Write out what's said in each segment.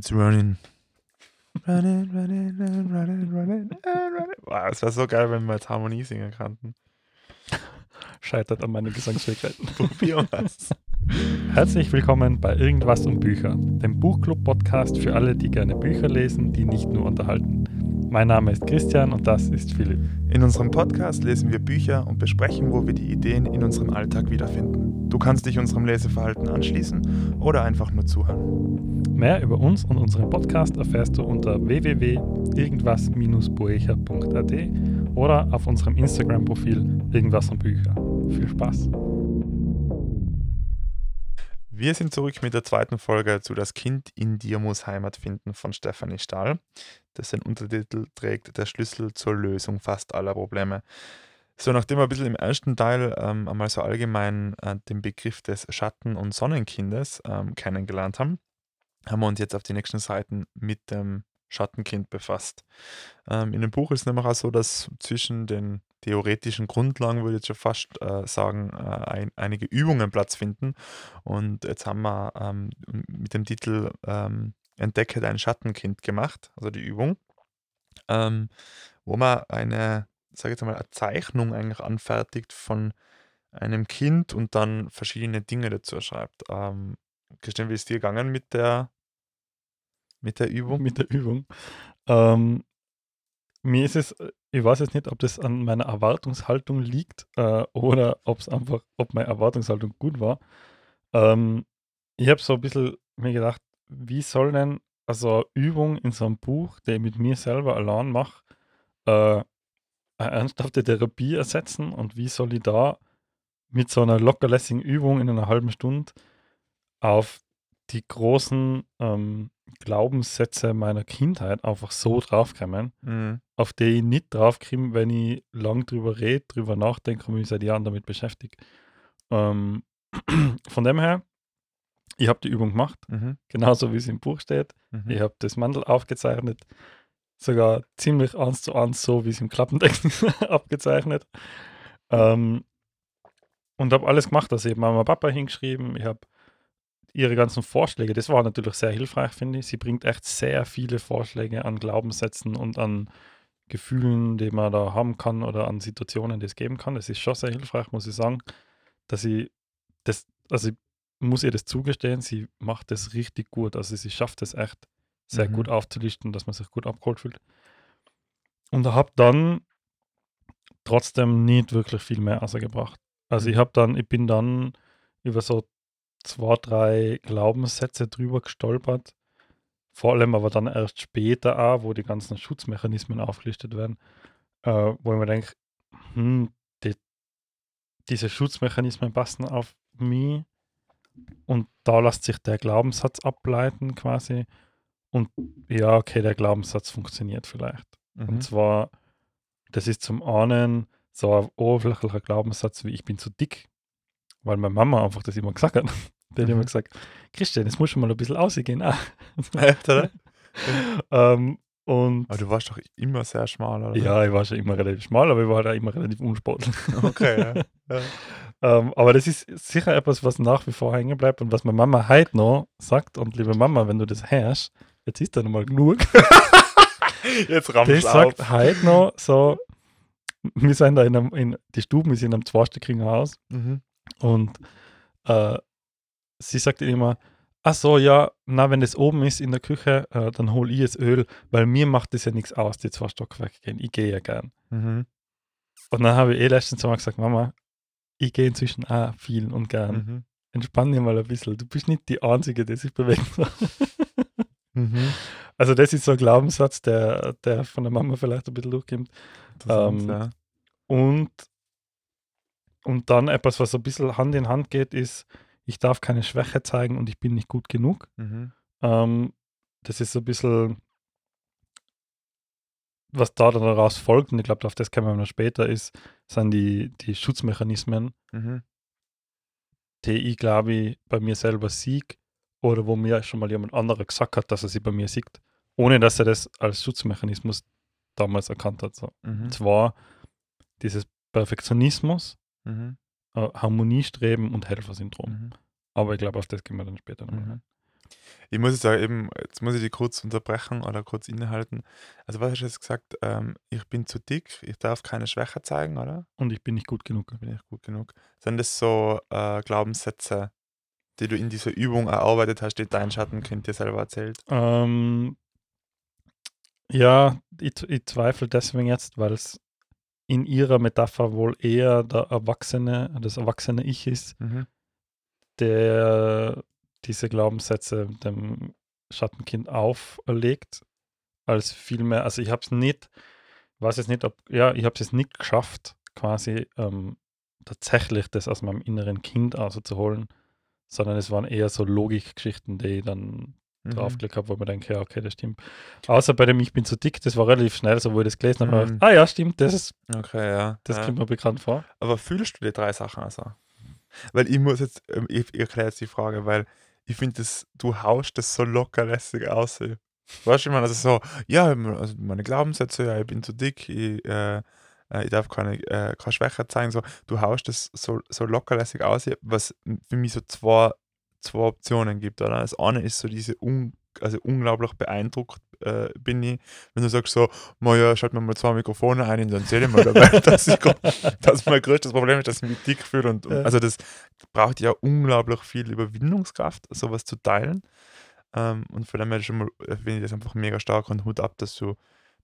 It's running. Running, running, running, running, running, running. Wow, es wäre so geil, wenn wir jetzt Harmonie singen könnten. Scheitert an meinen Gesangsfähigkeiten. Herzlich willkommen bei Irgendwas um Bücher, dem Buchclub-Podcast für alle, die gerne Bücher lesen, die nicht nur unterhalten. Mein Name ist Christian und das ist Philipp. In unserem Podcast lesen wir Bücher und besprechen, wo wir die Ideen in unserem Alltag wiederfinden. Du kannst dich unserem Leseverhalten anschließen oder einfach nur zuhören. Mehr über uns und unseren Podcast erfährst du unter www.irgendwas-boecher.at oder auf unserem Instagram-Profil Irgendwas um Bücher. Viel Spaß! Wir sind zurück mit der zweiten Folge zu Das Kind in dir muss Heimat finden von Stefanie Stahl, das den Untertitel trägt Der Schlüssel zur Lösung fast aller Probleme. So, nachdem wir ein bisschen im ersten Teil ähm, einmal so allgemein äh, den Begriff des Schatten- und Sonnenkindes ähm, kennengelernt haben, haben wir uns jetzt auf die nächsten Seiten mit dem Schattenkind befasst. Ähm, in dem Buch ist es nämlich auch so, dass zwischen den theoretischen Grundlagen, würde ich jetzt schon fast äh, sagen, äh, ein, einige Übungen Platz finden. Und jetzt haben wir ähm, mit dem Titel ähm, Entdecke dein Schattenkind gemacht, also die Übung, ähm, wo man eine, sage ich jetzt mal, eine Zeichnung eigentlich anfertigt von einem Kind und dann verschiedene Dinge dazu schreibt. Ähm, Christian, wie ist dir gegangen mit der, mit der Übung? Mit der Übung. Ähm, mir ist es, äh, ich weiß jetzt nicht, ob das an meiner Erwartungshaltung liegt äh, oder ob es einfach, ob meine Erwartungshaltung gut war. Ähm, ich habe so ein bisschen mir gedacht, wie soll denn also Übung in so einem Buch, die ich mit mir selber allein mache, äh, eine ernsthafte Therapie ersetzen und wie soll ich da mit so einer lockerlässigen Übung in einer halben Stunde auf die großen ähm, Glaubenssätze meiner Kindheit einfach so draufkommen, Mhm. auf die ich nicht draufkomme, wenn ich lang drüber rede, drüber nachdenke und mich seit Jahren damit beschäftige. Ähm, von dem her, ich habe die Übung gemacht, Mhm. genauso wie es im Buch steht. Mhm. Ich habe das Mandel aufgezeichnet, sogar ziemlich eins zu eins so, wie es im Klappentext ist, abgezeichnet. Ähm, und habe alles gemacht. Also ich habe Mama Papa hingeschrieben, ich habe ihre ganzen Vorschläge, das war natürlich sehr hilfreich, finde ich. Sie bringt echt sehr viele Vorschläge an Glaubenssätzen und an Gefühlen, die man da haben kann oder an Situationen, die es geben kann. Das ist schon sehr hilfreich, muss ich sagen, dass sie das, also ich muss ihr das zugestehen, sie macht das richtig gut. Also sie schafft es echt sehr Mhm. gut aufzulisten, dass man sich gut abgeholt fühlt. Und habe dann trotzdem nicht wirklich viel mehr rausgebracht. Also ich Mhm. habe dann, ich bin dann über so zwei, drei Glaubenssätze drüber gestolpert. Vor allem aber dann erst später auch, wo die ganzen Schutzmechanismen aufgelistet werden, äh, wo ich mir denke, hm, die, diese Schutzmechanismen passen auf mich und da lässt sich der Glaubenssatz ableiten quasi. Und ja, okay, der Glaubenssatz funktioniert vielleicht. Mhm. Und zwar, das ist zum einen so ein oberflächlicher Glaubenssatz wie ich bin zu dick, weil meine Mama einfach das immer gesagt hat. Die hat Mhm. immer gesagt, Christian, das muss schon mal ein bisschen ausgehen. Ah. Ähm, und Aber du warst doch immer sehr schmal, oder? ja, ich war schon immer relativ schmal, aber ich war halt auch immer relativ unsportlich. Okay, ja. ja. ähm, aber das ist sicher etwas, was nach wie vor hängen bleibt und was meine Mama heute noch sagt. Und liebe Mama, wenn du das hörst, jetzt ist da nochmal genug. Jetzt rammst Das auf. sagt heute noch so, wir sind da in einem, in, die Stuben ist in einem zweistöckigen Haus Mhm. Und äh, sie sagt immer, ach so, ja, na, wenn das oben ist in der Küche, äh, dann hol ich das Öl, weil mir macht das ja nichts aus, die zwei Stockwerke gehen. Ich gehe ja gern. Mhm. Und dann habe ich eh letztens mal gesagt, Mama, ich gehe inzwischen auch viel und gern. Mhm. Entspann dich mal ein bisschen. Du bist nicht die Einzige, die sich bewegt. Mhm. Also das ist so ein Glaubenssatz, der, der von der Mama vielleicht ein bisschen durchkommt. Ähm, ja. Und, und dann etwas, was so ein bisschen Hand in Hand geht, ist, ich darf keine Schwäche zeigen und ich bin nicht gut genug. Mhm. Ähm, das ist so ein bisschen, was da dann daraus folgt, und ich glaube, auf das kommen wir noch später, ist, sind die, die Schutzmechanismen, Mhm. die ich, glaube ich, bei mir selber sieg oder wo mir schon mal jemand anderer gesagt hat, dass er sie bei mir sieht, ohne dass er das als Schutzmechanismus damals erkannt hat. So. Mhm. Und zwar dieses Perfektionismus, Mhm. äh, Harmoniestreben und Helfersyndrom. Mhm. Aber ich glaube, auf das gehen wir dann später noch. Mhm. Ich muss jetzt sagen, eben, jetzt muss ich dich kurz unterbrechen oder kurz innehalten. Also, was hast du jetzt gesagt? Ähm, ich bin zu dick, ich darf keine Schwäche zeigen, oder? Und ich bin nicht gut genug. Bin ich gut genug? Sind das so äh, Glaubenssätze, die du in dieser Übung erarbeitet hast, die dein Schattenkind dir selber erzählt? Ähm, ja, ich, ich zweifle deswegen jetzt, weil es in ihrer Metapher wohl eher der Erwachsene, das erwachsene Ich ist, Mhm. der diese Glaubenssätze dem Schattenkind auferlegt, als vielmehr, also ich habe es nicht, weiß jetzt nicht, ob, ja, ich habe es jetzt nicht geschafft, quasi ähm, tatsächlich das aus meinem inneren Kind auszuholen, sondern es waren eher so Logikgeschichten, die ich dann Mhm. draufgelegt habe, wo man denkt, ja, okay, das stimmt. Außer bei dem Ich bin zu dick, das war relativ schnell, so wo ich das gelesen habe, Mhm. ah ja, stimmt, das, ist, Okay, ja. das ja. kommt mir bekannt vor. Aber fühlst du die drei Sachen also? Weil ich muss jetzt, ähm, ich, ich erkläre jetzt die Frage, weil ich finde, das, du haust das so lockerlässig aus. ey. Weißt du, ich meine, also so, ja, also meine Glaubenssätze, ja, ich bin zu dick, ich, äh, äh, ich darf keine, äh, keine Schwäche zeigen, so, du haust das so, so lockerlässig aus, was für mich so zwei, zwei Optionen gibt, oder? Das eine ist so diese, un, also unglaublich beeindruckt äh, bin ich, wenn du sagst so, "Ma ja, schalt mir mal zwei Mikrofone ein und dann erzähl ich mal Welt, dass, ich, dass mein größtes Problem ist, dass ich mich dick fühle. Und, und Ja. also das braucht ja unglaublich viel Überwindungskraft, sowas zu teilen. Ähm, und von dem her schon mal finde ich das einfach mega stark und Hut ab, dass du,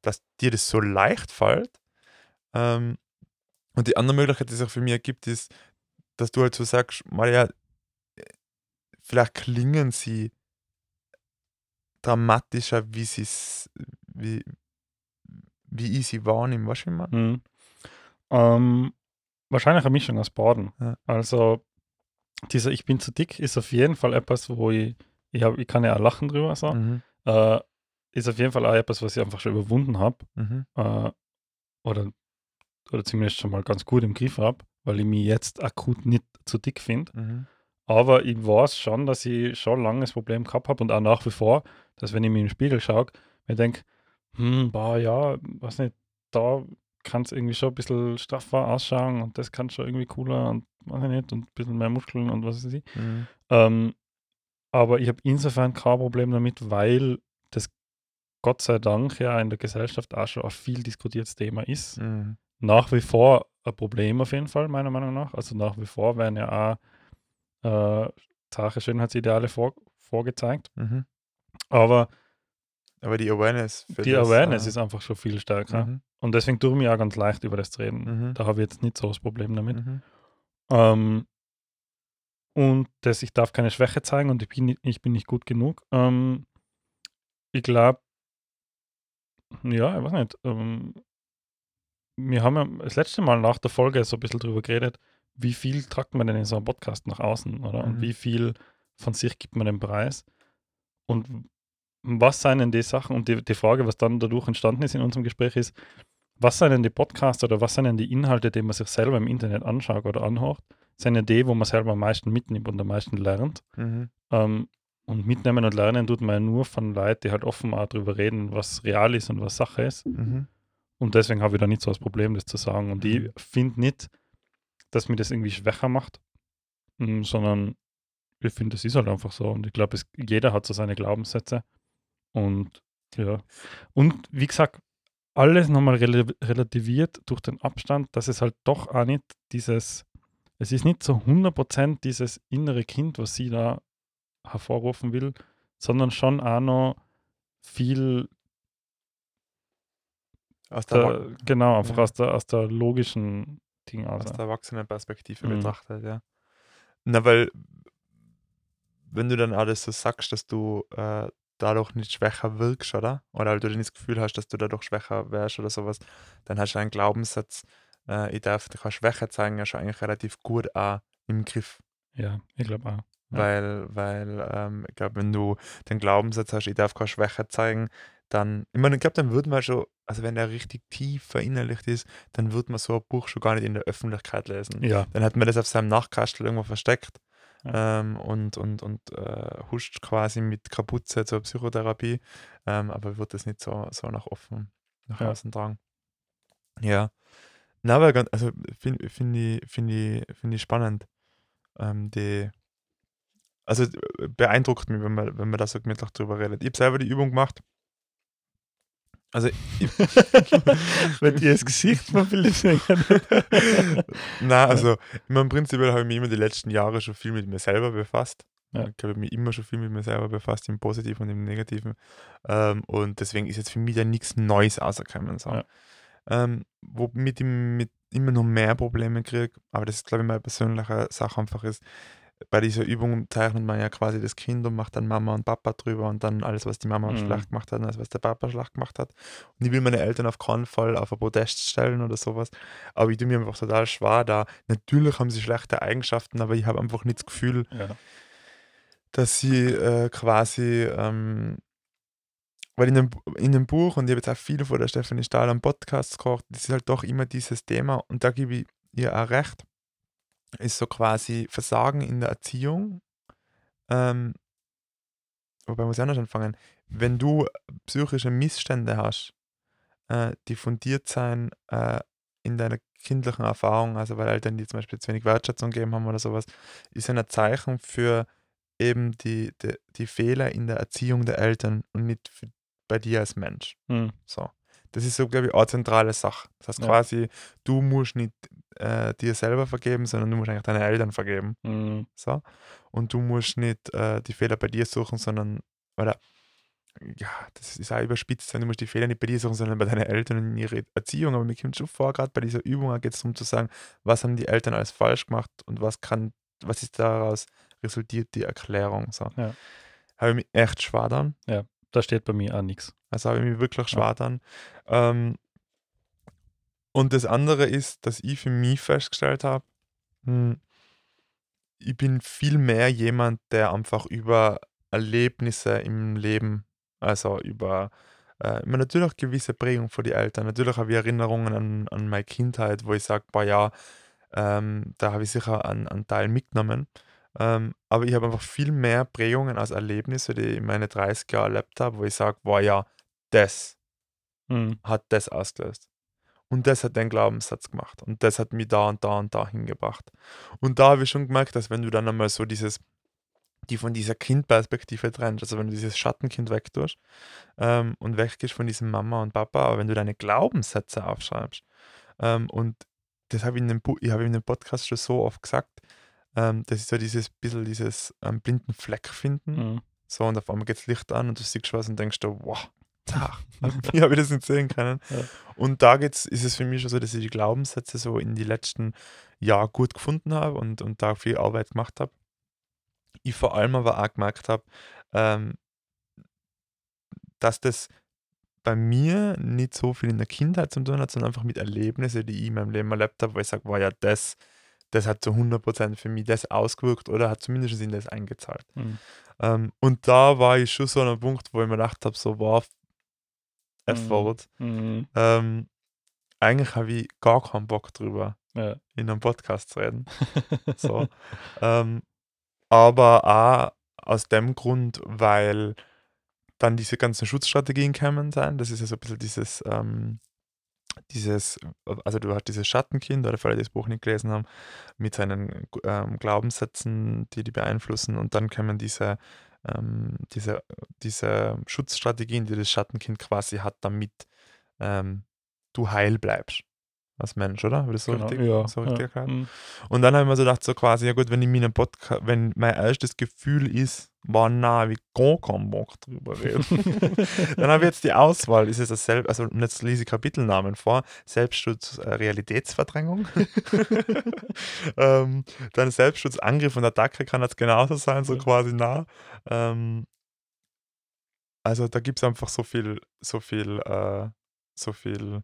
dass dir das so leicht fällt. Ähm, und die andere Möglichkeit, die sich für mich ergibt, ist, dass du halt so sagst, Maria, vielleicht klingen sie dramatischer, wie sie es, wie, wie ich sie wahrnehme, weißt du, wie ich meine? Mhm. Ähm, wahrscheinlich eine Mischung aus beiden. Ja. Also, dieser Ich bin zu dick ist auf jeden Fall etwas, wo ich, ich, hab, ich kann ja auch lachen drüber, so. Mhm. Äh, ist auf jeden Fall auch etwas, was ich einfach schon überwunden habe. Mhm. Äh, oder, oder zumindest schon mal ganz gut im Griff habe, weil ich mich jetzt akut nicht zu dick finde. Mhm. Aber ich weiß schon, dass ich schon lange das Problem gehabt habe und auch nach wie vor, dass wenn ich mir im Spiegel schaue, mir denke, hm, boah, ja, weiß nicht, da kann es irgendwie schon ein bisschen straffer ausschauen und das kann schon irgendwie cooler und weiß ich nicht und ein bisschen mehr Muskeln und was weiß ich. Mhm. Ähm, aber ich habe insofern kein Problem damit, weil das Gott sei Dank ja in der Gesellschaft auch schon ein viel diskutiertes Thema ist. Mhm. Nach wie vor ein Problem auf jeden Fall, meiner Meinung nach. Also nach wie vor werden ja auch äh, Sache Schönheitsideale vor, vorgezeigt. Mhm. Aber Aber die Awareness die das, Awareness äh, ist einfach schon viel stärker. Mhm. Und deswegen tue ich mir auch ganz leicht, über das zu reden. Mhm. Da habe ich jetzt nicht so das Problem damit. Mhm. Ähm, und dass ich darf keine Schwäche zeigen und ich bin, nicht- ich bin nicht gut genug. Ähm, ich glaube, ja, ich weiß nicht. Ähm, wir haben ja das letzte Mal nach der Folge so ein bisschen drüber geredet, wie viel tragt man denn in so einem Podcast nach außen, oder? Und Mhm. wie viel von sich gibt man den Preis? Und was seien denn die Sachen? Und die, die Frage, was dann dadurch entstanden ist in unserem Gespräch, ist, was seien denn die Podcasts oder was seien denn die Inhalte, die man sich selber im Internet anschaut oder anhört? Sind ja die, wo man selber am meisten mitnimmt und am meisten lernt. Mhm. Ähm, und mitnehmen und lernen tut man ja nur von Leuten, die halt offen auch darüber reden, was real ist und was Sache ist. Mhm. Und deswegen habe ich da nicht so das Problem, das zu sagen. Und ich Mhm. finde nicht, dass mir das irgendwie schwächer macht, mm, sondern ich finde, das ist halt einfach so. Und ich glaube, jeder hat so seine Glaubenssätze. Und ja. Und wie gesagt, alles nochmal rel relativiert durch den Abstand, dass es halt doch auch nicht dieses, es ist nicht so 100% dieses innere Kind, was sie da hervorrufen will, sondern schon auch noch viel Aus der, der, genau, einfach ja. aus, der, aus der logischen Ding aus. aus der Erwachsenenperspektive Mhm. betrachtet, ja. Na, weil, wenn du dann alles so sagst, dass du äh, dadurch nicht schwächer wirkst, oder? Oder halt du nicht das Gefühl hast, dass du dadurch schwächer wärst oder sowas, dann hast du einen Glaubenssatz, äh, ich darf keine Schwäche zeigen, ja schon eigentlich relativ gut auch im Griff. Ja, ich glaube auch. Ja. Weil, weil ähm, ich glaube, wenn du den Glaubenssatz hast, ich darf keine Schwäche zeigen, dann, ich meine, ich glaube, dann würde man schon, also wenn der richtig tief verinnerlicht ist, dann würde man so ein Buch schon gar nicht in der Öffentlichkeit lesen. Ja, Dann hat man das auf seinem Nachkastel irgendwo versteckt Ja. ähm, und, und, und äh, huscht quasi mit Kapuze zur Psychotherapie, ähm, aber wird das nicht so, so nach offen, nach Ja. außen tragen. Ja. Na, aber ganz, also finde find ich, find ich, find ich spannend, ähm, die, also äh, beeindruckt mich, wenn man, wenn man da so gemütlich drüber redet. Ich habe selber die Übung gemacht. Also, Wenn ihr das Gesicht von Philipp sehen na, also, ich meine, prinzipiell habe ich mich immer die letzten Jahre schon viel mit mir selber befasst. Ja. Ich habe mich immer schon viel mit mir selber befasst, im Positiven und im Negativen. Ähm, und deswegen ist jetzt für mich da nichts Neues rausgekommen. So. Ja. Ähm, womit ich mit immer noch mehr Probleme kriege, aber das ist, glaube ich, meine persönliche Sache einfach ist, bei dieser Übung zeichnet man ja quasi das Kind und macht dann Mama und Papa drüber und dann alles, was die Mama Mhm. schlecht gemacht hat und alles, was der Papa schlecht gemacht hat. Und ich will meine Eltern auf keinen Fall auf ein Podest stellen oder sowas. Aber ich tue mir einfach total schwer da. Natürlich haben sie schlechte Eigenschaften, aber ich habe einfach nicht das Gefühl, Ja. dass sie äh, quasi, ähm, weil in dem, in dem Buch, und ich habe jetzt auch viel von der Stefanie Stahl am Podcast gehört, das ist halt doch immer dieses Thema, und da gebe ich ihr auch recht, ist so quasi Versagen in der Erziehung. Ähm, wobei muss ich anders anfangen. Wenn du psychische Missstände hast, äh, die fundiert sein äh, in deiner kindlichen Erfahrung, also weil Eltern dir zum Beispiel zu wenig Wertschätzung gegeben haben oder sowas, ist ein Zeichen für eben die, die, die Fehler in der Erziehung der Eltern und nicht für, bei dir als Mensch. Mhm. So. Das ist so, glaube ich, eine zentrale Sache. Das heißt Ja. quasi, du musst nicht äh, dir selber vergeben, sondern du musst eigentlich deine Eltern vergeben. Mhm. So. Und du musst nicht äh, die Fehler bei dir suchen, sondern, oder, ja, das ist auch überspitzt, du musst die Fehler nicht bei dir suchen, sondern bei deinen Eltern und in ihrer Erziehung. Aber mir kommt schon vor, gerade bei dieser Übung geht es darum zu sagen, was haben die Eltern alles falsch gemacht und was kann, was ist daraus resultiert, die Erklärung. So. Ja. Habe ich mich echt schwer dann. Da steht bei mir auch nichts. Also habe ich mich wirklich Ja. schwer dann. Ähm, und das andere ist, dass ich für mich festgestellt habe, hm, ich bin viel mehr jemand, der einfach über Erlebnisse im Leben, also über äh, ich meine, natürlich gewisse Prägung von die Eltern. Natürlich habe ich Erinnerungen an, an meine Kindheit, wo ich sage, boah ja, ähm, da habe ich sicher einen, einen Teil mitgenommen. Ähm, aber ich habe einfach viel mehr Prägungen als Erlebnisse, die ich in meine 30 Jahre erlebt habe, wo ich sage, boah ja, das Mhm. hat das ausgelöst. Und das hat den Glaubenssatz gemacht. Und das hat mich da und da und da hingebracht. Und da habe ich schon gemerkt, dass wenn du dann einmal so dieses, die von dieser Kindperspektive trennst, also wenn du dieses Schattenkind wegtust ähm, und weggehst von diesem Mama und Papa, aber wenn du deine Glaubenssätze aufschreibst, ähm, und das habe ich in dem, ich habe in dem Podcast schon so oft gesagt, ähm, das ist so dieses bisschen dieses ähm, blinden Fleck finden. Mhm. So, und auf einmal geht das Licht an und du siehst was und denkst du, wow, Tag, wie habe ich das nicht sehen können? Ja. Und da geht's, ist es für mich schon so, dass ich die Glaubenssätze so in die letzten Jahre gut gefunden habe und, und da viel Arbeit gemacht habe. Ich vor allem aber auch gemerkt habe, ähm, dass das bei mir nicht so viel in der Kindheit zu tun hat, sondern einfach mit Erlebnissen, die ich in meinem Leben erlebt habe, wo ich sage, wow, ja, das, das hat zu 100% für mich das ausgewirkt oder hat zumindest in das eingezahlt. Mhm. Ähm, und da war ich schon so an einem Punkt, wo ich mir gedacht habe, so, wow. F-Wort. Mhm. Ähm, eigentlich habe ich gar keinen Bock drüber, Ja. in einem Podcast zu reden. So. ähm, aber auch aus dem Grund, weil dann diese ganzen Schutzstrategien kommen sein. Das ist ja so ein bisschen dieses, ähm, dieses, also du hast dieses Schattenkind, oder für alle, die das Buch nicht gelesen haben, mit seinen ähm, Glaubenssätzen, die die beeinflussen und dann kommen diese, ähm, diese, diese Schutzstrategien, die das Schattenkind quasi hat, damit ähm, du heil bleibst als Mensch, oder? Das so Genau. richtig, Ja. so richtig ja. Mhm. Und dann habe ich mir so gedacht, so quasi, ja gut, wenn ich mir einen Podcast, wenn mein erstes Gefühl ist, war na, wie gar keinen Bock drüber reden. dann habe ich jetzt die Auswahl, ist es dasselbe, also jetzt lese ich Kapitelnamen vor, Selbstschutz, äh, Realitätsverdrängung. ähm, dann Selbstschutz, Angriff und Attacke kann das genauso sein, so Ja. quasi nah. Ähm, also da gibt es einfach so viel, so viel, äh, so viel,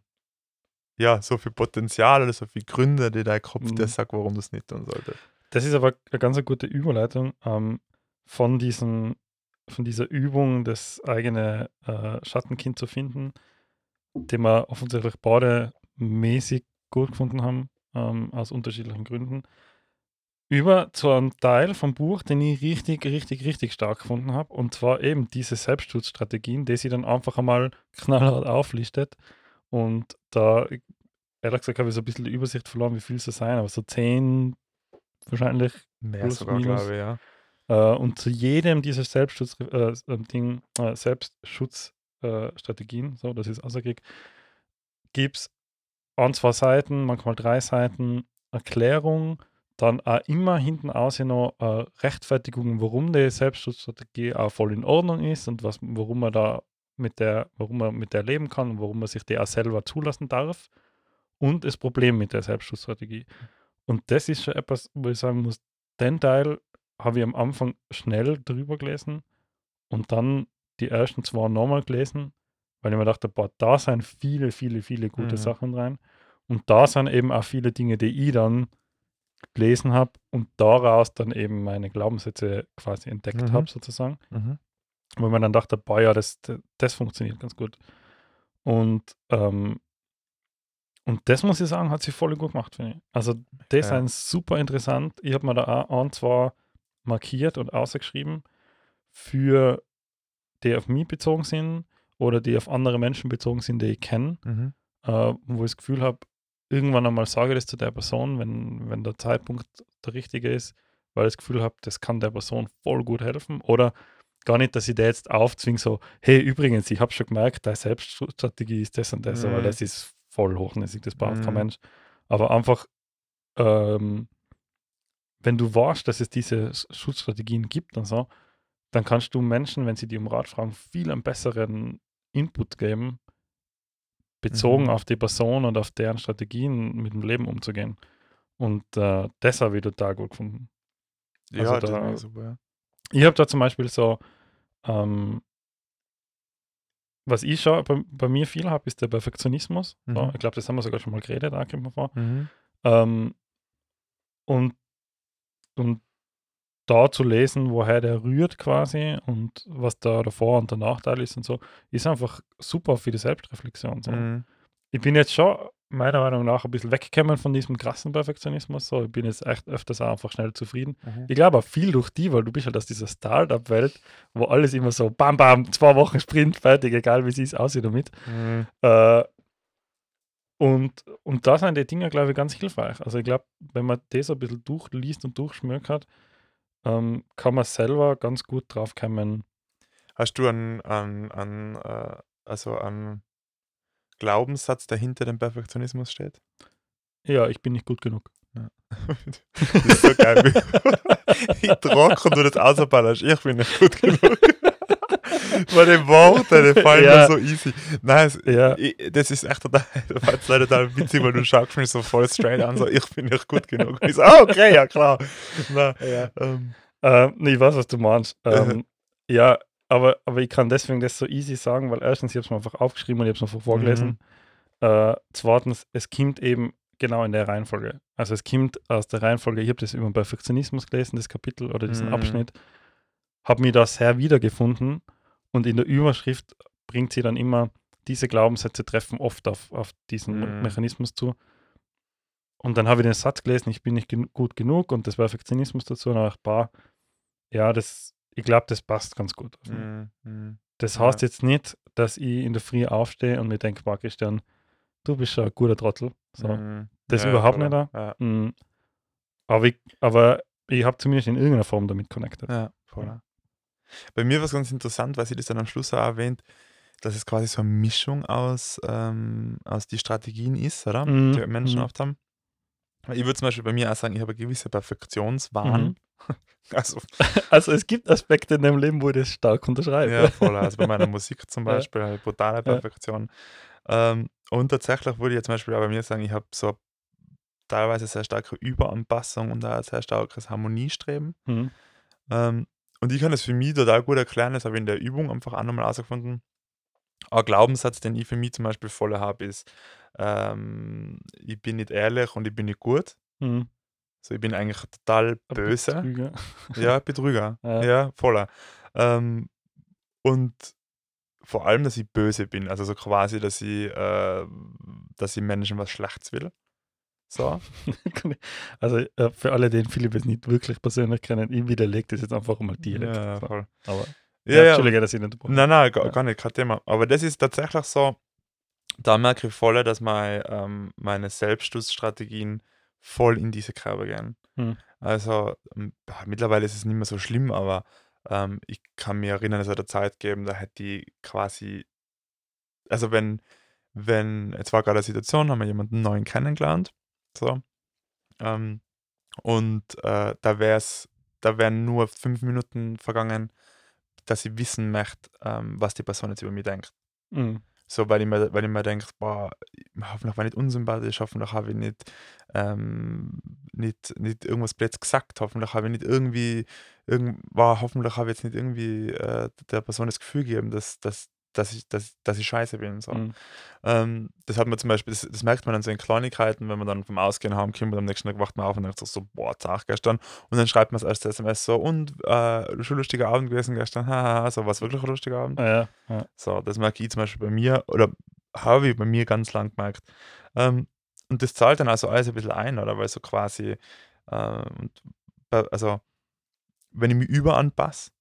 ja, so viel Potenzial oder so viele Gründe, die dein Kopf Mhm. dir sagt, warum du es nicht tun solltest. Das ist aber eine ganz gute Überleitung ähm, von, diesem, von dieser Übung, das eigene äh, Schattenkind zu finden, den wir offensichtlich beide mäßig gut gefunden haben, ähm, aus unterschiedlichen Gründen, über zu einem Teil vom Buch, den ich richtig, richtig, richtig stark gefunden habe, und zwar eben diese Selbstschutzstrategien, die sie dann einfach einmal knallhart auflistet. Und da, ehrlich gesagt, habe ich so ein bisschen die Übersicht verloren, wie viel es so sein, aber so zehn wahrscheinlich Mehr Plus, sogar, minus. glaube ich, ja. Äh, und zu jedem dieser Selbstschutz, äh, Ding, äh, Selbstschutzstrategien, so, das ist außerkrieg, gibt es an zwei Seiten, manchmal drei Seiten Erklärung, dann auch immer hinten aus noch äh, Rechtfertigung, warum die Selbstschutzstrategie auch voll in Ordnung ist und was, warum man da mit der, warum man mit der leben kann und warum man sich die auch selber zulassen darf und das Problem mit der Selbstschutzstrategie. Und das ist schon etwas, wo ich sagen muss, den Teil habe ich am Anfang schnell drüber gelesen und dann die ersten zwei nochmal gelesen, weil ich mir dachte, boah, da sind viele, viele, viele gute mhm. Sachen rein. Und da sind eben auch viele Dinge, die ich dann gelesen habe und daraus dann eben meine Glaubenssätze quasi entdeckt mhm. habe, sozusagen. Mhm. Wo man dann dachte, boah, ja, das, das funktioniert ganz gut. Und, ähm, und das muss ich sagen, hat sich voll gut gemacht, finde ich. Also, das ja. ist super interessant. Ich habe mir da auch ein, zwei markiert und ausgeschrieben für die auf mich bezogen sind oder die auf andere Menschen bezogen sind, die ich kenne, mhm. äh, wo ich das Gefühl habe, irgendwann einmal sage ich das zu der Person, wenn, wenn der Zeitpunkt der richtige ist, weil ich das Gefühl habe, das kann der Person voll gut helfen. Oder gar nicht, dass ich der jetzt aufzwinge, so, hey, übrigens, ich habe schon gemerkt, deine Selbststrategie ist das und das, mhm. aber das ist voll hochnäsig, das braucht mhm. kein Mensch. Aber einfach, ähm, wenn du weißt, dass es diese Schutzstrategien gibt und so, dann kannst du Menschen, wenn sie die um Rat fragen, viel einen besseren Input geben, bezogen mhm. auf die Person und auf deren Strategien mit dem Leben umzugehen. Und äh, das habe ich total gut gefunden. Ja, also da, das super, ja. Ich habe da zum Beispiel so, ähm, was ich schon bei, bei mir viel habe, ist der Perfektionismus. Mhm. So, ich glaube, das haben wir sogar schon mal geredet, da kommt man vor. Mhm. Ähm, und, und da zu lesen, woher der rührt quasi und was da der Vor- und der Nachteil ist und so, ist einfach super für die Selbstreflexion. So. Mhm. Ich bin jetzt schon meiner Meinung nach ein bisschen weggekommen von diesem krassen Perfektionismus. So. Ich bin jetzt echt öfters auch einfach schnell zufrieden. Mhm. Ich glaube auch viel durch die, weil du bist halt aus dieser Startup-Welt, wo alles immer so bam, bam, zwei Wochen Sprint, fertig, egal wie es aussieht damit. Mhm. Äh, und, und da sind die Dinge, glaube ich, ganz hilfreich. Also ich glaube, wenn man das ein bisschen durchliest und durchschmückt hat, ähm, kann man selber ganz gut drauf kommen. Hast du einen, einen, einen, äh, also einen Glaubenssatz, der hinter dem Perfektionismus steht? Ja, ich bin nicht gut genug. Ja. das ist so geil. ich trage und du das ausballerst. Ich bin nicht gut genug. Bei den Worten, die fallen ja. so easy. Nein, es, ja. ich, das ist echt total, war total witzig, weil du schaust mich so voll straight an, so, ich bin nicht gut genug. Ich so, oh, okay, ja klar. Nein, ja. Ähm, ähm, ich weiß, was du meinst. Ähm, ja, aber, aber ich kann deswegen das so easy sagen, weil erstens, ich habe es mir einfach aufgeschrieben und ich habe es einfach vorgelesen. Mhm. Äh, zweitens, es kommt eben genau in der Reihenfolge. Also es kommt aus der Reihenfolge, ich habe das über den Perfektionismus gelesen, das Kapitel oder diesen mhm. Abschnitt, habe mir da sehr wiedergefunden und in der Überschrift bringt sie dann immer, diese Glaubenssätze treffen oft auf, auf diesen mhm. Mechanismus zu. Und dann habe ich den Satz gelesen, ich bin nicht gen gut genug und das Perfektionismus dazu und dachte, ja, das, ich glaube, das passt ganz gut. Mhm. Das heißt ja. jetzt nicht, dass ich in der Früh aufstehe und mir denke, boah, Christian, du bist ein guter Trottel. So. Mhm. Das ja, überhaupt nicht da. Ja. Mhm. Aber ich, aber ich habe zumindest in irgendeiner Form damit connected. Ja, voll. Bei mir war es ganz interessant, weil sie das dann am Schluss auch erwähnt, dass es quasi so eine Mischung aus, ähm, aus die Strategien ist, oder? Mhm. Die Menschen mhm. oft haben. Ich würde zum Beispiel bei mir auch sagen, ich habe eine gewisse Perfektionswahn. Mhm. Also, also es gibt Aspekte in deinem Leben, wo ich das stark unterschreibe. Ja, voll. Also bei meiner Musik zum Beispiel, ja. halt brutale Perfektion. Ja. Ähm, und tatsächlich würde ich jetzt zum Beispiel auch bei mir sagen, ich habe so teilweise sehr starke Überanpassung und auch sehr starkes Harmoniestreben. Mhm. Ähm, und ich kann das für mich total gut erklären, das habe ich in der Übung einfach auch nochmal herausgefunden. Ein Glaubenssatz, den ich für mich zum Beispiel voll habe, ist, ähm, ich bin nicht ehrlich und ich bin nicht gut. Mhm. So, ich bin eigentlich total böse. Betrüger. Ja, Betrüger. ja. ja, voller. Ähm, und vor allem, dass ich böse bin. Also so quasi, dass ich, äh, dass ich Menschen was Schlechtes will. So. also äh, für alle, die Philipp jetzt nicht wirklich persönlich kennen, ich widerlege das jetzt einfach mal direkt. Ja, voll. Aber ja, ja, Entschuldige, dass ich nicht Nein, nein, gar, gar nicht, kein Thema. Aber das ist tatsächlich so, da merke ich voll, dass mein, ähm, meine Selbststutzstrategien voll in diese Kerbe gehen. Hm. Also ähm, ja, mittlerweile ist es nicht mehr so schlimm, aber ähm, ich kann mich erinnern, es hat eine Zeit gegeben, da hätte ich quasi, also wenn, wenn, jetzt war gerade eine Situation, haben wir jemanden neuen kennengelernt, so, ähm, und äh, da wär's, da wären nur fünf Minuten vergangen, dass ich wissen möchte, ähm, was die Person jetzt über mich denkt. Mhm. So, weil ich mir, weil ich mir denke, boah, hoffentlich war ich nicht unsympathisch, hoffentlich habe ich nicht, ähm, nicht, nicht irgendwas blöd gesagt, hoffentlich habe ich nicht irgendwie, irgend, boah, hoffentlich habe ich jetzt nicht irgendwie äh, der Person das Gefühl gegeben, dass, dass, dass, ich, dass, dass ich scheiße bin. So. Mhm. Ähm, das hat man zum Beispiel, das, das merkt man dann so in Kleinigkeiten, wenn man dann vom Ausgehen haben kommt und am nächsten Tag wacht man auf und denkt sich so, boah, Tag gestern. Und dann schreibt man es als SMS so, und äh, schon lustiger Abend gewesen gestern, haha, so, war es wirklich ein lustiger Abend? Ja, ja. So, das merke ich zum Beispiel bei mir, oder habe ich bei mir ganz lang gemerkt. Ähm, und das zahlt dann also alles ein bisschen ein, oder? Weil so quasi, äh, bei, also, wenn ich mich überanpasse,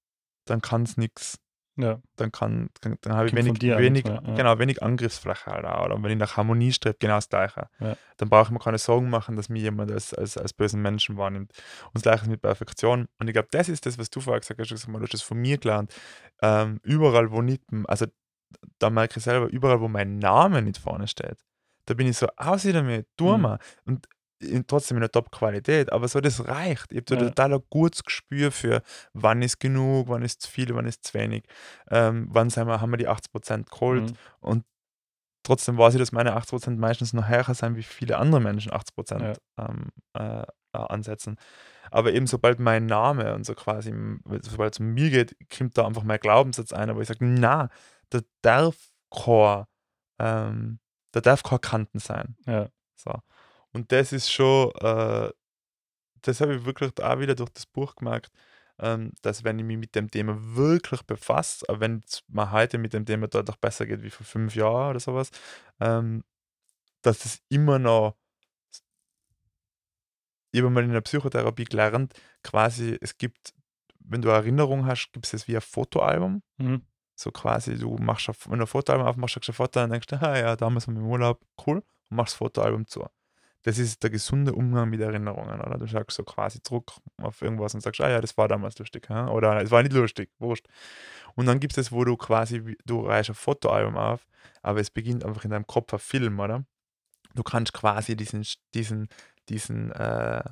dann kann es nichts ja. dann kann, kann dann habe ich wenig, wenig, mehr, ja. genau, wenig Angriffsfläche halt auch. Oder wenn ich nach Harmonie strebe, genau das Gleiche. Ja. Dann brauche ich mir keine Sorgen machen, dass mich jemand als, als, als bösen Menschen wahrnimmt. Und das Gleiche mit Perfektion. Und ich glaube, das ist das, was du vorher gesagt hast, du hast das von mir gelernt. Ähm, überall, wo nicht, also da merke ich selber, überall, wo mein Name nicht vorne steht, da bin ich so, aus damit, tu Mhm. mal. Und in, trotzdem in der Top-Qualität, aber so, das reicht. Ich habe da Ja. total ein gutes Gespür für, wann ist genug, wann ist zu viel, wann ist zu wenig, ähm, wann sind wir, haben wir die 80% geholt Mhm. und trotzdem weiß ich, dass meine 80% meistens noch höher sind, wie viele andere Menschen 80% ähm, äh, äh, ansetzen. Aber eben sobald mein Name und so quasi, sobald es um mir geht, kommt da einfach mein Glaubenssatz ein, wo ich sage, na, da darf kein, ähm, da darf kein Kanten sein. Ja. So. Und das ist schon, äh, das habe ich wirklich auch wieder durch das Buch gemerkt, ähm, dass wenn ich mich mit dem Thema wirklich befasse, auch wenn es mir heute mit dem Thema deutlich besser geht wie vor fünf Jahren oder sowas, ähm, dass es immer noch, ich habe mal in der Psychotherapie gelernt, quasi, es gibt, wenn du eine Erinnerung hast, gibt es das wie ein Fotoalbum. Mhm. So quasi, du machst, ein- wenn du ein Fotoalbum aufmachst, schaust du ein Foto und denkst, ah ja, damals waren wir im Urlaub, cool, und machst das Fotoalbum zu. Das ist der gesunde Umgang mit Erinnerungen, oder? Du schaust so quasi zurück auf irgendwas und sagst, ah ja, das war damals lustig, hä? oder es war nicht lustig, wurscht. Und dann gibt es das, wo du quasi, du reichst ein Fotoalbum auf, aber es beginnt einfach in deinem Kopf ein Film, oder? Du kannst quasi diesen, diesen, diesen, äh,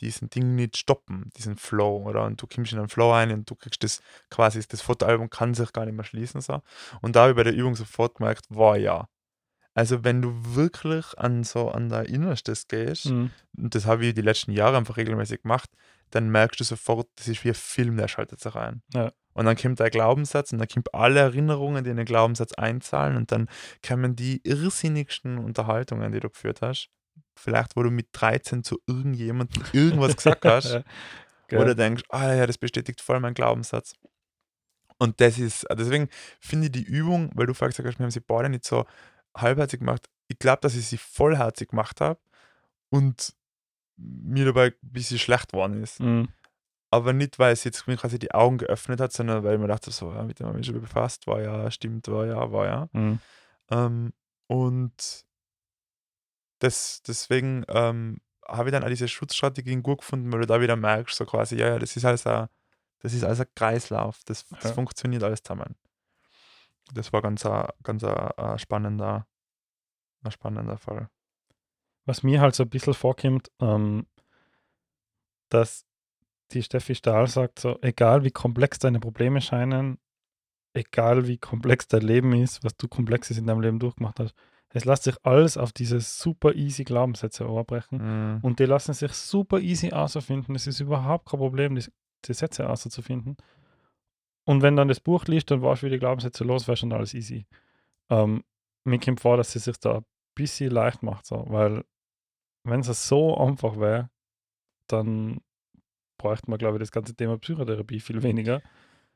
diesen Ding nicht stoppen, diesen Flow, oder? Und du kommst in einen Flow ein und du kriegst das quasi, das Fotoalbum kann sich gar nicht mehr schließen, so. Und da habe ich bei der Übung sofort gemerkt, war ja. Also wenn du wirklich an so an dein Innerstes gehst, Mhm. und das habe ich die letzten Jahre einfach regelmäßig gemacht, dann merkst du sofort, das ist wie ein Film, der schaltet sich ein. Ja. Und dann kommt der Glaubenssatz und dann kommt alle Erinnerungen, die in den Glaubenssatz einzahlen und dann kommen die irrsinnigsten Unterhaltungen, die du geführt hast. Vielleicht, wo du mit 13 zu irgendjemandem irgendwas gesagt hast Ja. Oder denkst, ah ja, das bestätigt voll meinen Glaubenssatz. Und das ist, deswegen finde ich die Übung, weil du vorher gesagt hast, wir haben sie beide nicht so halbherzig gemacht. Ich glaube, dass ich sie vollherzig gemacht habe und mir dabei ein bisschen schlecht geworden ist. Mhm. Aber nicht, weil es jetzt mir quasi die Augen geöffnet hat, sondern weil ich mir dachte, so, ja, mit dem habe ich mich schon befasst, war ja, stimmt, war ja, war ja. Mhm. Ähm, und das, deswegen ähm, habe ich dann auch diese Schutzstrategien gut gefunden, weil du da wieder merkst, so quasi, ja, ja, das ist alles ein, das ist alles ein Kreislauf, das, das Ja. funktioniert alles zusammen. Das war ganz, ein, ganz ein, ein spannender, ein spannender Fall. Was mir halt so ein bisschen vorkommt, ähm, dass die Steffi Stahl sagt, so, egal wie komplex deine Probleme scheinen, egal wie komplex dein Leben ist, was du Komplexes in deinem Leben durchgemacht hast, es lässt sich alles auf diese super easy Glaubenssätze überbrechen. Mhm. Und die lassen sich super easy ausfinden. Es ist überhaupt kein Problem, die, die Sätze auszufinden. Und wenn dann das Buch liest, dann weißt du, wie die Glaubenssätze los, wäre schon alles easy. Ähm, mir kommt vor, dass sie sich da ein bisschen leicht macht, so, weil wenn es so einfach wäre, dann bräuchte man, glaube ich, das ganze Thema Psychotherapie viel weniger,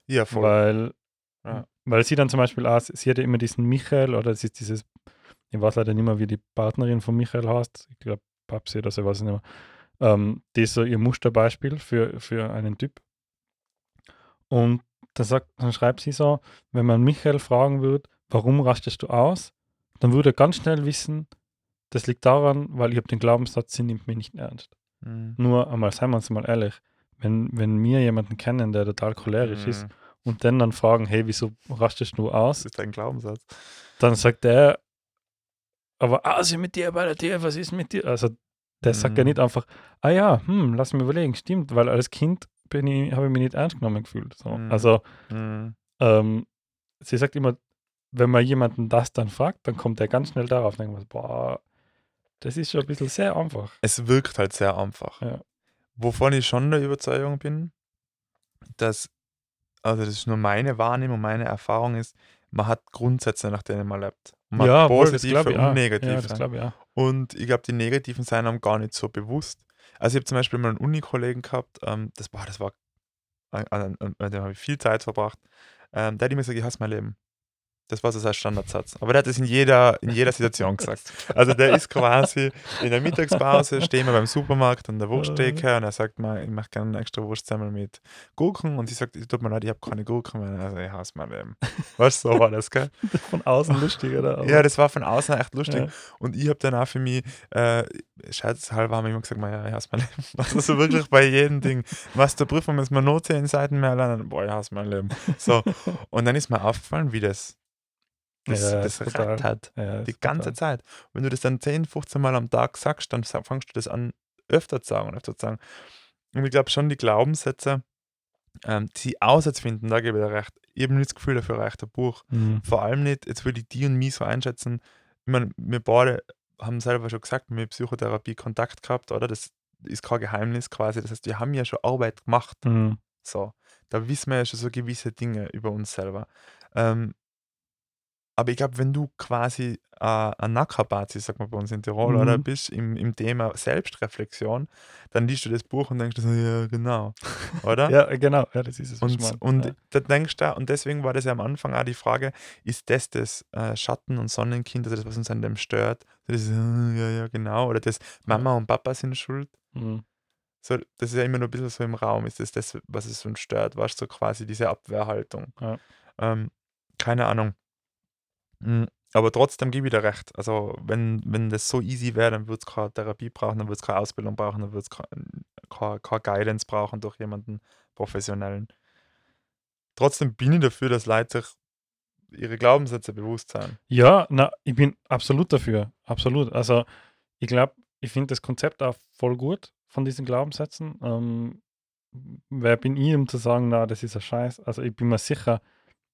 Ja, voll. weil, Ja. weil sie dann zum Beispiel auch, sie hat ja immer diesen Michael oder es ist dieses, ich weiß leider nicht mehr, wie die Partnerin von Michael heißt, ich glaube Papsi oder so, ich weiß ich nicht mehr. Ähm, die ist so ihr Musterbeispiel für, für einen Typ. Und dann, sagt, dann schreibt sie so, wenn man Michael fragen würde, warum rastest du aus, dann würde er ganz schnell wissen, das liegt daran, weil ich habe den Glaubenssatz, sie nimmt mich nicht ernst. Mhm. Nur einmal, seien wir uns mal ehrlich, wenn, wenn wir jemanden kennen, der total cholerisch ist Mhm. und dann dann fragen, hey, wieso rastest du Das aus? ist dein Glaubenssatz. Dann sagt der, aber aus mit dir bei der Tür, was ist mit dir? Also der sagt ja Mhm. nicht einfach, ah ja, hm, lass mich überlegen, stimmt, weil als Kind bin ich, habe ich mich nicht ernst genommen gefühlt. So. Mhm. Also Mhm. ähm, sie sagt immer, wenn man jemanden das dann fragt, dann kommt er ganz schnell darauf und denkt, man, boah, das ist schon ein bisschen sehr einfach. Es wirkt halt sehr einfach. Ja. Wovon ich schon der Überzeugung bin, dass, also das ist nur meine Wahrnehmung, meine Erfahrung ist, man hat Grundsätze, nach denen man lebt. Man ja, hat wohl, und auch. negative. Ja, auch. Und ich glaube, die negativen sind einem gar nicht so bewusst. Also ich habe zum Beispiel mal einen Uni-Kollegen gehabt, ähm, das, war, das war, äh, äh, äh, mit dem habe ich viel Zeit verbracht. Ähm, der hat immer gesagt, ich hasse mein Leben. Das war so sein Standardsatz. Aber der hat das in jeder, in jeder Situation gesagt. Also der ist quasi in der Mittagspause, stehen wir beim Supermarkt an der Wursttheke und er sagt mal, ich mache gerne extra Wurstsemmel mit Gurken und sie sagt, tut mir leid, ich habe keine Gurken mehr. Also ich hasse mein Leben. Weißt du, so war das, gell? Von außen lustig, oder? Aber- Ja, das war von außen echt lustig. Ja. Und ich habe dann auch für mich, äh, scherzhalber haben wir immer gesagt, man, ja, ich hasse mein Leben. Also so wirklich bei jedem Ding. Was der Prüfung müssen wir nur zehn Seiten mehr lernen. Boah, ich hasse mein Leben. So. Und dann ist mir aufgefallen, wie das, das, Ja, das total. rattert. Ja, das Die ganze total. Zeit. Wenn du das dann 10, 15 Mal am Tag sagst, dann fangst du das an, öfter zu sagen und öfter zu sagen. Und ich glaube schon, die Glaubenssätze, ähm, die auszufinden, da gebe ich dir recht. Ich habe nicht das Gefühl, dafür reicht ein Buch. Mhm. Vor allem nicht, jetzt würde ich die und mich so einschätzen. Ich meine, wir beide haben selber schon gesagt, mit Psychotherapie Kontakt gehabt, oder? Das ist kein Geheimnis quasi. Das heißt, wir haben ja schon Arbeit gemacht. Mhm. So, da wissen wir ja schon so gewisse Dinge über uns selber. Ähm, aber ich glaube, wenn du quasi äh, ein Nackerbazi, sagt man bei uns in Tirol, oder Mhm. bist im, im Thema Selbstreflexion, dann liest du das Buch und denkst, ja, genau, oder? Ja, genau. Ja, das ist es. was Und, und ja. da denkst du, und deswegen war das ja am Anfang auch die Frage, ist das das äh, Schatten- und Sonnenkind, also das, was uns an dem stört? Das ist, äh, ja, ja, genau. Oder das Mama und Papa sind schuld. Mhm. So, das ist ja immer nur ein bisschen so im Raum. Ist das das, was es uns stört? Du, so quasi diese Abwehrhaltung. Ja. Ähm, keine Ahnung. Mm, Aber trotzdem gebe ich dir recht. Also, wenn, wenn das so easy wäre, dann würde es keine Therapie brauchen, dann würde es keine Ausbildung brauchen, dann würde es keine, keine, keine Guidance brauchen durch jemanden Professionellen. Trotzdem bin ich dafür, dass Leute sich ihre Glaubenssätze bewusst sein. Ja, na, ich bin absolut dafür. Absolut. Also, ich glaube, ich finde das Konzept auch voll gut von diesen Glaubenssätzen. Ähm, wer bin ich, um zu sagen, na, das ist ein Scheiß? Also, ich bin mir sicher,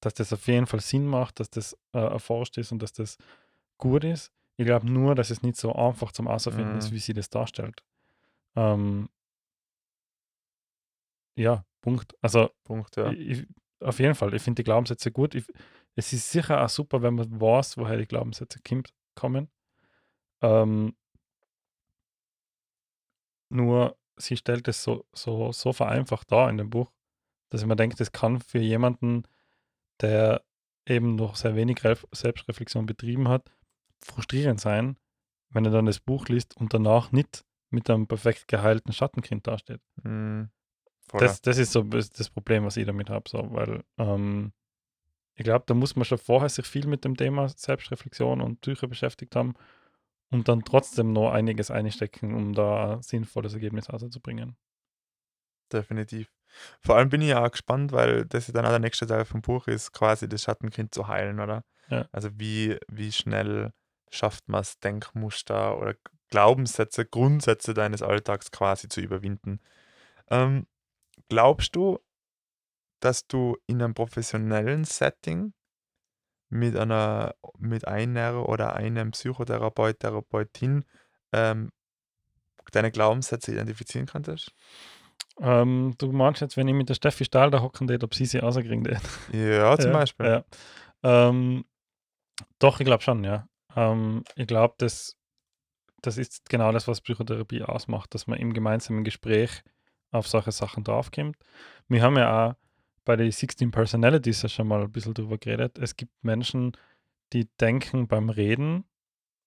dass das auf jeden Fall Sinn macht, dass das äh, erforscht ist und dass das gut ist. Ich glaube nur, dass es nicht so einfach zum Ausfinden ist, Mhm. wie sie das darstellt. Ähm, ja, Punkt. Also, Punkt, ja. ich, auf jeden Fall, ich finde die Glaubenssätze gut. Ich, es ist sicher auch super, wenn man weiß, woher die Glaubenssätze kommen. Ähm, nur sie stellt es so, so, so vereinfacht dar in dem Buch, dass ich mir denke, das kann für jemanden, der eben noch sehr wenig Ref Selbstreflexion betrieben hat, frustrierend sein, wenn er dann das Buch liest und danach nicht mit einem perfekt geheilten Schattenkind dasteht. Mm. Das, das ist so das das Problem, was ich damit habe, so, weil ähm, ich glaube, da muss man schon vorher sich viel mit dem Thema Selbstreflexion und Psyche beschäftigt haben und dann trotzdem noch einiges einstecken, um da ein sinnvolles Ergebnis rauszubringen. Definitiv. Vor allem bin ich ja auch gespannt, weil das ja dann auch der nächste Teil vom Buch ist, quasi das Schattenkind zu heilen, oder? Ja. Also wie, wie schnell schafft man es, Denkmuster oder Glaubenssätze, Grundsätze deines Alltags quasi zu überwinden. Ähm, glaubst du, dass du in einem professionellen Setting mit einer, mit einer oder einem Psychotherapeut, Therapeutin ähm, deine Glaubenssätze identifizieren könntest? Ähm, du meinst jetzt, wenn ich mit der Steffi Stahl da hocken würde, ob sie sie rauskriegen würde? Ja, zum ja, Beispiel. Ja. Ähm, doch, ich glaube schon, ja. Ähm, ich glaube, das, das ist genau das, was Psychotherapie ausmacht, dass man im gemeinsamen Gespräch auf solche Sachen draufkommt. Wir haben ja auch bei den 16 Personalities ja schon mal ein bisschen drüber geredet. Es gibt Menschen, die denken beim Reden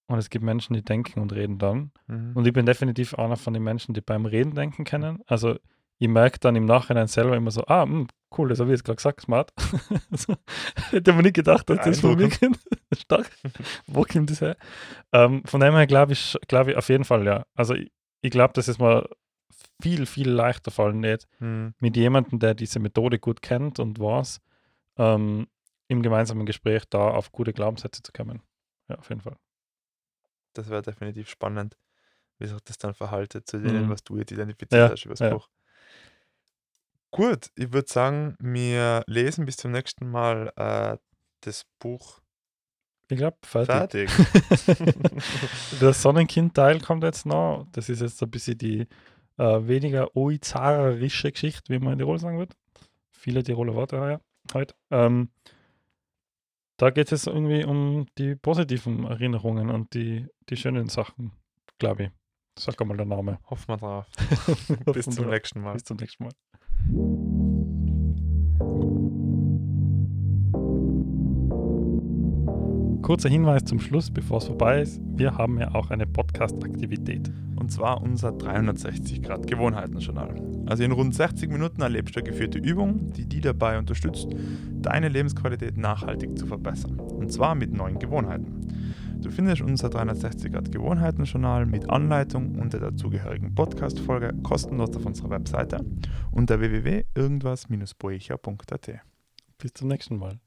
und es gibt Menschen, die denken und reden dann. Mhm. Und ich bin definitiv einer von den Menschen, die beim Reden denken können. Also ich merke dann im Nachhinein selber immer so, ah, mh, cool, das habe ich jetzt gerade gesagt, smart. so, hätte man nicht gedacht, dass das von mir kommt. Stark. Wo kommt das her? Ähm, von dem her glaube ich, glaube ich auf jeden Fall, ja. Also ich, ich glaube, dass es mal viel, viel leichter fallen lässt, Hm. mit jemandem, der diese Methode gut kennt und weiß, ähm, im gemeinsamen Gespräch da auf gute Glaubenssätze zu kommen. Ja, auf jeden Fall. Das wäre definitiv spannend, wie sich das dann verhaltet zu denen, Mhm. was du jetzt identifiziert Ja, hast über das ja. Buch. Gut, ich würde sagen, wir lesen bis zum nächsten Mal äh, das Buch Ich glaube, fertig. fertig. Der Sonnenkind-Teil kommt jetzt noch. Das ist jetzt so ein bisschen die äh, weniger oizarerische Geschichte, wie man in Tirol sagen wird. Viele Tiroler Worte heuer, heute. Ähm, da geht es jetzt irgendwie um die positiven Erinnerungen und die, die schönen Sachen, glaube ich. Sag einmal der Name. Hoffen wir drauf. bis zum nächsten Mal. Bis zum nächsten Mal. Kurzer Hinweis zum Schluss, bevor es vorbei ist. Wir haben ja auch eine Podcast-Aktivität. Und zwar unser 360-Grad-Gewohnheiten-Journal. Also in rund 60 Minuten erlebst du eine geführte Übung, die dich dabei unterstützt, deine Lebensqualität nachhaltig zu verbessern. Und zwar mit neuen Gewohnheiten. Du findest unser 360-Grad-Gewohnheiten-Journal mit Anleitung und der dazugehörigen Podcast-Folge kostenlos auf unserer Webseite unter www.irgendwas-boecher.at. Bis zum nächsten Mal.